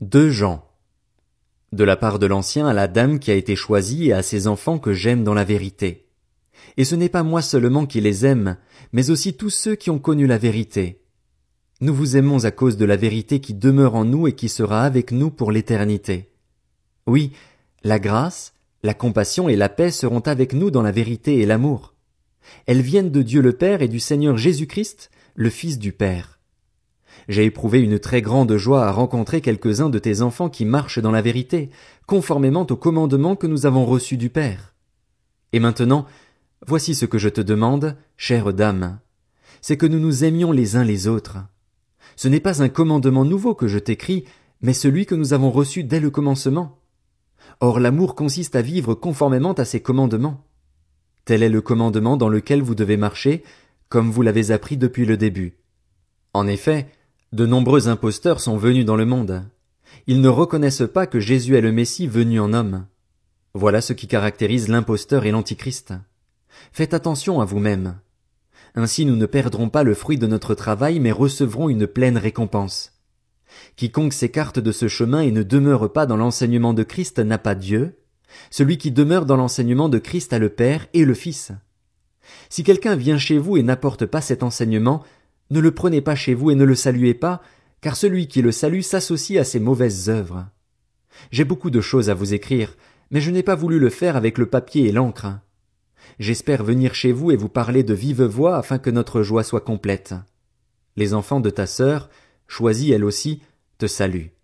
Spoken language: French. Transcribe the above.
Deux Jean. De la part de l'ancien à la dame qui a été choisie et à ses enfants que j'aime dans la vérité. Et ce n'est pas moi seulement qui les aime, mais aussi tous ceux qui ont connu la vérité. Nous vous aimons à cause de la vérité qui demeure en nous et qui sera avec nous pour l'éternité. Oui, la grâce, la compassion et la paix seront avec nous dans la vérité et l'amour. Elles viennent de Dieu le Père et du Seigneur Jésus-Christ, le Fils du Père. J'ai éprouvé une très grande joie à rencontrer quelques-uns de tes enfants qui marchent dans la vérité, conformément au commandement que nous avons reçu du Père. Et maintenant, voici ce que je te demande, chère dame. C'est que nous nous aimions les uns les autres. Ce n'est pas un commandement nouveau que je t'écris, mais celui que nous avons reçu dès le commencement. Or l'amour consiste à vivre conformément à ses commandements. Tel est le commandement dans lequel vous devez marcher, comme vous l'avez appris depuis le début. En effet, de nombreux imposteurs sont venus dans le monde. Ils ne reconnaissent pas que Jésus est le Messie venu en homme. Voilà ce qui caractérise l'imposteur et l'antichrist. Faites attention à vous-même. Ainsi nous ne perdrons pas le fruit de notre travail, mais recevrons une pleine récompense. Quiconque s'écarte de ce chemin et ne demeure pas dans l'enseignement de Christ n'a pas Dieu. Celui qui demeure dans l'enseignement de Christ a le Père et le Fils. Si quelqu'un vient chez vous et n'apporte pas cet enseignement, ne le prenez pas chez vous et ne le saluez pas, car celui qui le salue s'associe à ses mauvaises œuvres. J'ai beaucoup de choses à vous écrire, mais je n'ai pas voulu le faire avec le papier et l'encre. J'espère venir chez vous et vous parler de vive voix afin que notre joie soit complète. Les enfants de ta sœur, choisis elle aussi, te saluent.